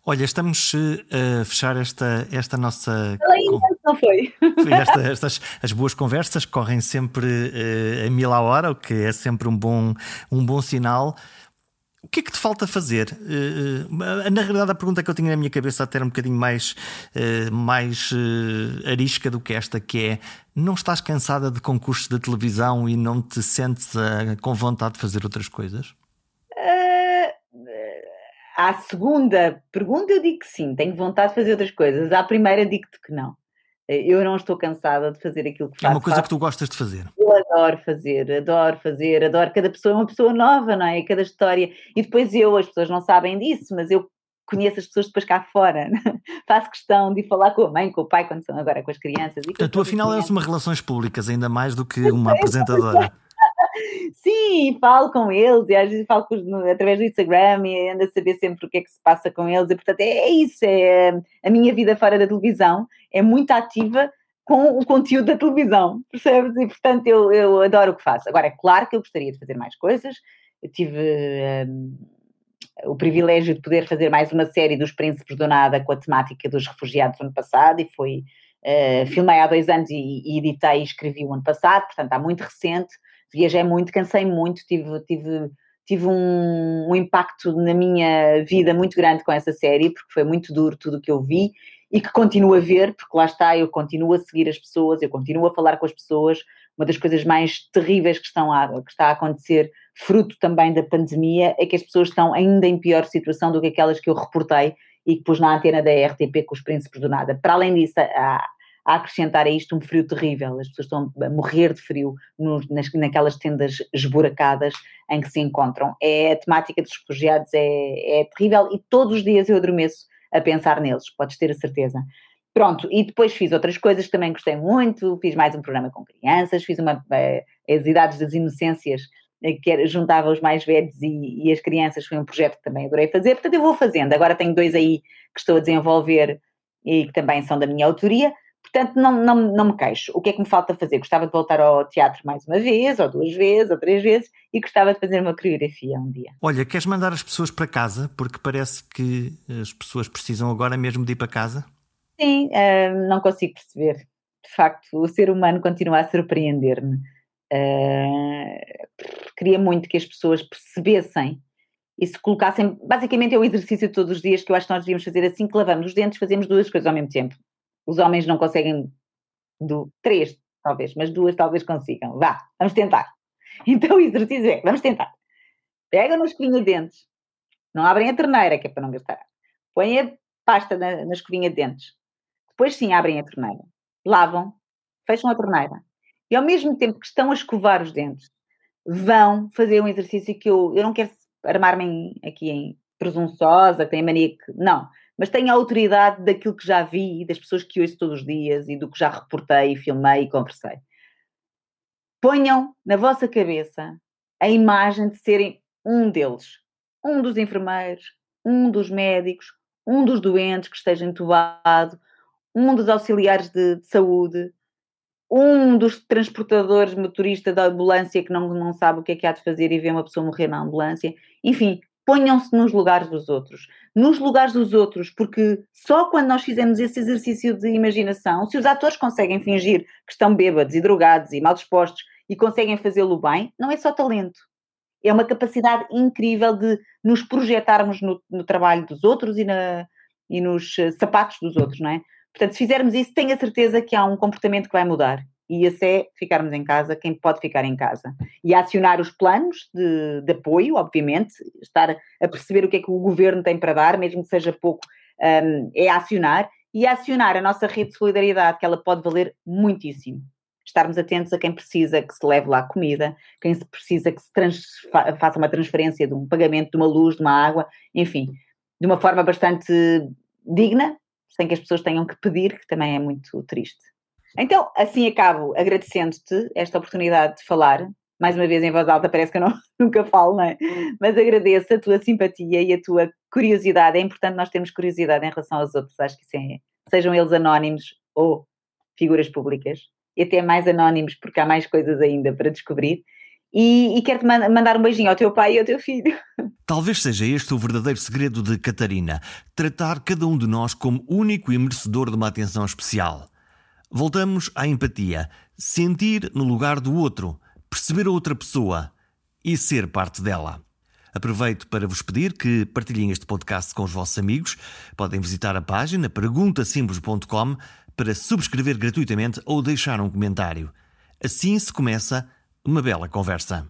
Speaker 1: Olha, estamos uh, a fechar esta, esta nossa.
Speaker 2: Ainda não foi.
Speaker 1: Esta, estas as boas conversas correm sempre uh, a mil a hora, o que é sempre um bom, um bom sinal. O que é que te falta fazer? Uh, na realidade, a pergunta que eu tinha na minha cabeça até era um bocadinho mais, uh, mais arisca do que esta, que é não estás cansada de concursos de televisão e não te sentes com vontade de fazer outras coisas?
Speaker 2: à segunda pergunta eu digo que sim, tenho vontade de fazer outras coisas. À primeira digo-te que não. Eu não estou cansada de fazer aquilo que faço.
Speaker 1: É uma coisa faço. que tu gostas de fazer.
Speaker 2: Eu adoro fazer, adoro fazer, adoro. Cada pessoa é uma pessoa nova, não é? Cada história. E depois eu, as pessoas não sabem disso, mas eu conheço as pessoas depois cá fora. [laughs] Faço questão de falar com a mãe, com o pai, quando são agora com as crianças.
Speaker 1: E tu, afinal, és uma relações públicas, ainda mais do que [laughs] uma apresentadora.
Speaker 2: Sim, falo com eles e às vezes falo através do Instagram e ando a saber sempre o que é que se passa com eles. E portanto é, é isso, é a minha vida fora da televisão é muito ativa com o conteúdo da televisão, percebes? E portanto eu, eu adoro o que faço. Agora, é claro que eu gostaria de fazer mais coisas. Eu tive um, o privilégio de poder fazer mais uma série dos Príncipes do Nada com a temática dos refugiados no ano passado e foi. Uh, filmei há dois anos e, e editei e escrevi o ano passado, portanto está muito recente viajei muito, cansei muito, tive, tive, tive um, um, impacto na minha vida muito grande com essa série, porque foi muito duro tudo o que eu vi e que continuo a ver, porque lá está, eu continuo a seguir as pessoas, eu continuo a falar com as pessoas. Uma das coisas mais terríveis que, estão a, que está a acontecer, fruto também da pandemia, é que as pessoas estão ainda em pior situação do que aquelas que eu reportei e que pus na antena da RTP com os príncipes do nada. Para além disso, há, a acrescentar a isto um frio terrível. As pessoas estão a morrer de frio nas, naquelas tendas esburacadas em que se encontram. É a temática dos refugiados é, é terrível e todos os dias eu adormeço a pensar neles, podes ter a certeza. Pronto, e depois fiz outras coisas que também gostei muito, fiz mais um programa com crianças, fiz uma, eh, as idades das inocências, eh, que juntava os mais velhos e, e, as crianças, foi um projeto que também adorei fazer, portanto eu vou fazendo, agora tenho dois aí que estou a desenvolver e que também são da minha autoria, Portanto, não, não, não me queixo. O que é que me falta fazer? Gostava de voltar ao teatro mais uma vez, ou duas vezes, ou três vezes, e gostava de fazer uma coreografia um dia.
Speaker 1: Olha, queres mandar as pessoas para casa? Porque parece que as pessoas precisam agora mesmo de ir para casa.
Speaker 2: Sim, uh, não consigo perceber. De facto, o ser humano continua a surpreender-me. Uh, queria muito que as pessoas percebessem e se colocassem. Basicamente, é o exercício de todos os dias que eu acho que nós devíamos fazer assim que lavamos os dentes, fazemos duas coisas ao mesmo tempo. Os homens não conseguem do, três, talvez, mas duas talvez consigam. Vá, vamos tentar. [laughs] Então o exercício é, vamos tentar. Pegam na escovinha de dentes, não abrem a torneira, que é para não gastar. Põem a pasta na, na escovinha de dentes. Depois sim abrem a torneira. Lavam, fecham a torneira. E ao mesmo tempo que estão a escovar os dentes, vão fazer um exercício que eu, eu não quero armar-me aqui em presunçosa, que tem mania que. Não mas tenho a autoridade daquilo que já vi, das pessoas que ouço todos os dias e do que já reportei, filmei e conversei. Ponham na vossa cabeça a imagem de serem um deles, um dos enfermeiros, um dos médicos, um dos doentes que esteja entubado, um dos auxiliares de, de saúde, um dos transportadores motorista da ambulância que não, não sabe o que é que há de fazer e vê uma pessoa morrer na ambulância. Enfim, ponham-se nos lugares dos outros. Nos lugares dos outros, porque só quando nós fizemos esse exercício de imaginação, se os atores conseguem fingir que estão bêbados e drogados e mal dispostos e conseguem fazê-lo bem, não é só talento. É uma capacidade incrível de nos projetarmos no, no trabalho dos outros e, na, e nos eh, sapatos dos outros, não é? Portanto, se fizermos isso, tenho a certeza que há um comportamento que vai mudar e esse é ficarmos em casa, quem pode ficar em casa. E acionar os planos de, de, apoio, obviamente, estar a perceber o que é que o governo tem para dar, mesmo que seja pouco, um, é acionar, e acionar a nossa rede de solidariedade, que ela pode valer muitíssimo. Estarmos atentos a quem precisa que se leve lá comida, quem precisa que se faça uma transferência de um pagamento de uma luz, de uma água, enfim, de uma forma bastante digna, sem que as pessoas tenham que pedir, que também é muito triste. Então, assim acabo agradecendo-te esta oportunidade de falar mais uma vez em voz alta, parece que eu não, [laughs] nunca falo, não é? Mas agradeço a tua simpatia e a tua curiosidade. É importante nós termos curiosidade em relação aos outros, acho que isso é, sejam eles anónimos ou figuras públicas, e até mais anónimos, porque há mais coisas ainda para descobrir. E, e quero-te mandar um beijinho ao teu pai e ao teu filho. [laughs]
Speaker 1: Talvez seja este o verdadeiro segredo de Catarina: tratar cada um de nós como único e merecedor de uma atenção especial. Voltamos à empatia, sentir no lugar do outro, perceber a outra pessoa e ser parte dela. Aproveito para vos pedir que partilhem este podcast com os vossos amigos. Podem visitar a página perguntasimples.com para subscrever gratuitamente ou deixar um comentário. Assim se começa uma bela conversa.